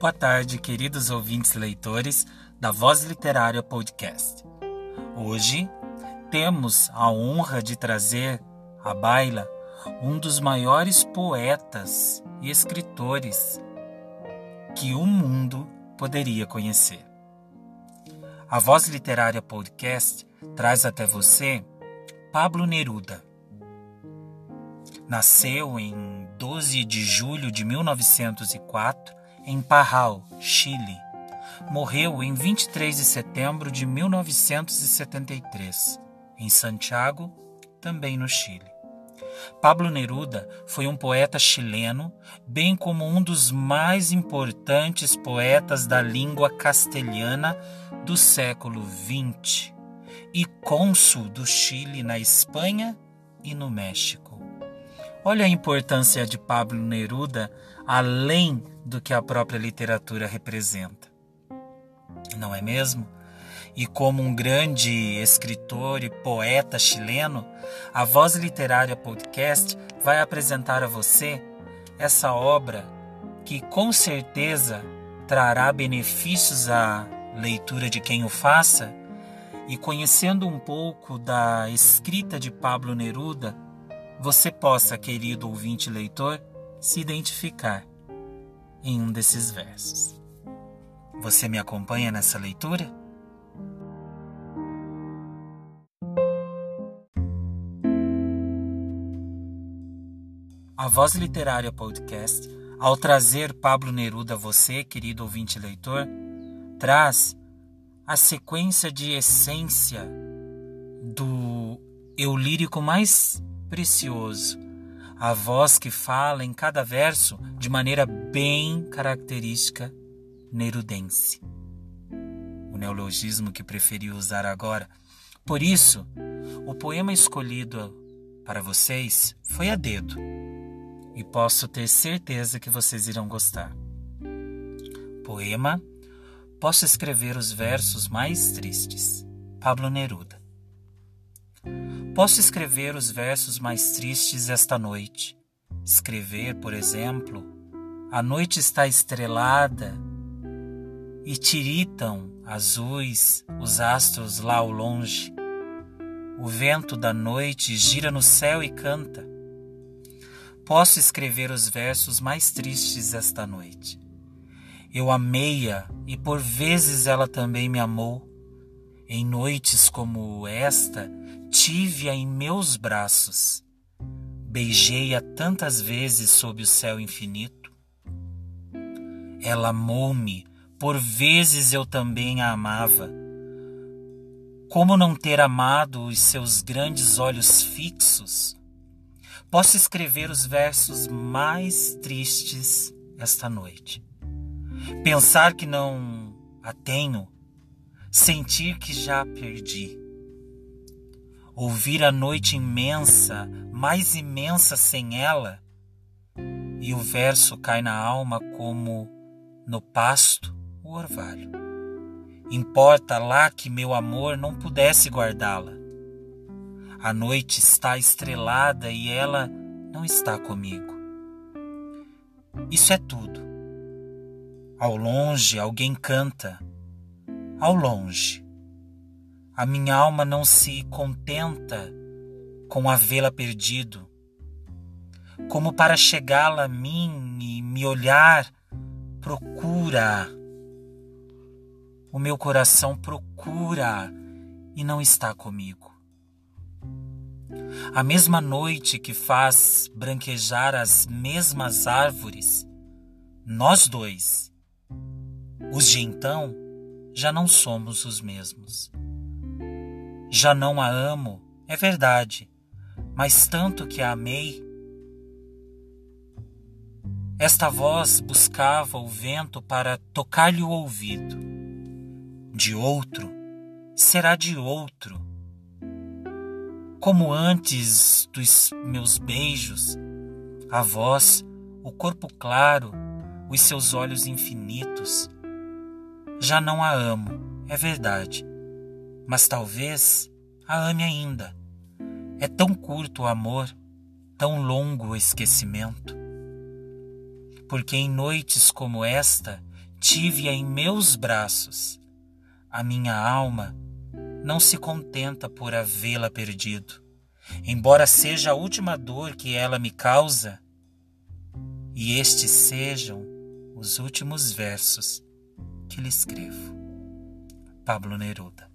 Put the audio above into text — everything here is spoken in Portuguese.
Boa tarde, queridos ouvintes leitores da Voz Literária Podcast. Hoje temos a honra de trazer à baila um dos maiores poetas e escritores que o mundo poderia conhecer. A Voz Literária Podcast traz até você Pablo Neruda. Nasceu em 12 de julho de 1904 em Parral, Chile. Morreu em 23 de setembro de 1973 em Santiago, também no Chile. Pablo Neruda foi um poeta chileno, bem como um dos mais importantes poetas da língua castelhana do século XX e cônsul do Chile na Espanha e no México. Olha a importância de Pablo Neruda além do que a própria literatura representa. Não é mesmo? E como um grande escritor e poeta chileno, a Voz Literária Podcast vai apresentar a você essa obra que com certeza trará benefícios à leitura de quem o faça. E conhecendo um pouco da escrita de Pablo Neruda, você possa, querido ouvinte leitor, se identificar em um desses versos. Você me acompanha nessa leitura? A Voz Literária Podcast, ao trazer Pablo Neruda a você, querido ouvinte leitor, traz a sequência de essência do eu lírico mais precioso, a voz que fala em cada verso de maneira bem característica nerudense. O neologismo que preferi usar agora. Por isso, o poema escolhido para vocês foi a dedo e posso ter certeza que vocês irão gostar. Poema Posso escrever os versos mais tristes. Pablo Neruda. Posso escrever os versos mais tristes esta noite. Escrever, por exemplo, a noite está estrelada e tiritam azuis os astros lá ao longe. O vento da noite gira no céu e canta. Posso escrever os versos mais tristes esta noite. Eu amei-a e por vezes ela também me amou. Em noites como esta, tive-a em meus braços. Beijei-a tantas vezes sob o céu infinito. Ela amou-me, por vezes eu também a amava. Como não ter amado os seus grandes olhos fixos? Posso escrever os versos mais tristes esta noite. Pensar que não a tenho sentir que já perdi. Ouvir a noite imensa, mais imensa sem ela, e o verso cai na alma como no pasto o orvalho. Importa lá que meu amor não pudesse guardá-la. A noite está estrelada e ela não está comigo. Isso é tudo. Ao longe alguém canta ao longe. A minha alma não se contenta com a vê-la perdido. Como para chegá-la a mim e me olhar, procura. O meu coração procura e não está comigo. A mesma noite que faz branquejar as mesmas árvores, nós dois, os de então, já não somos os mesmos. Já não a amo, é verdade, mas tanto que a amei. Esta voz buscava o vento para tocar-lhe o ouvido. De outro, será de outro. Como antes dos meus beijos, a voz, o corpo claro, os seus olhos infinitos, já não a amo, é verdade, mas talvez a ame ainda. É tão curto o amor, tão longo o esquecimento. Porque em noites como esta, tive-a em meus braços. A minha alma não se contenta por havê-la perdido, embora seja a última dor que ela me causa, e estes sejam os últimos versos que lhe escrevo. Pablo Neruda